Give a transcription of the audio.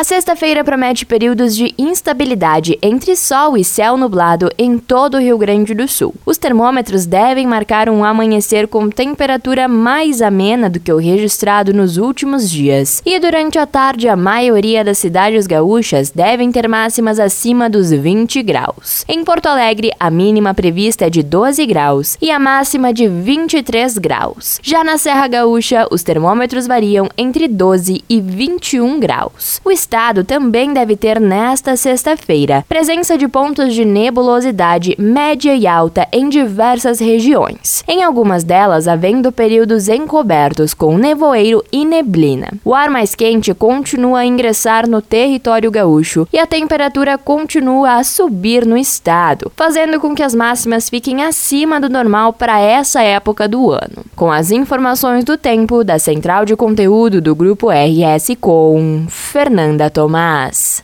A sexta-feira promete períodos de instabilidade entre sol e céu nublado em todo o Rio Grande do Sul. Os termômetros devem marcar um amanhecer com temperatura mais amena do que o registrado nos últimos dias. E durante a tarde, a maioria das cidades gaúchas devem ter máximas acima dos 20 graus. Em Porto Alegre, a mínima prevista é de 12 graus e a máxima de 23 graus. Já na Serra Gaúcha, os termômetros variam entre 12 e 21 graus. O estado também deve ter nesta sexta-feira presença de pontos de nebulosidade média e alta em diversas regiões, em algumas delas havendo períodos encobertos com nevoeiro e neblina. O ar mais quente continua a ingressar no território gaúcho e a temperatura continua a subir no estado, fazendo com que as máximas fiquem acima do normal para essa época do ano. Com as informações do tempo da Central de Conteúdo do Grupo RS com Fernanda Tomás.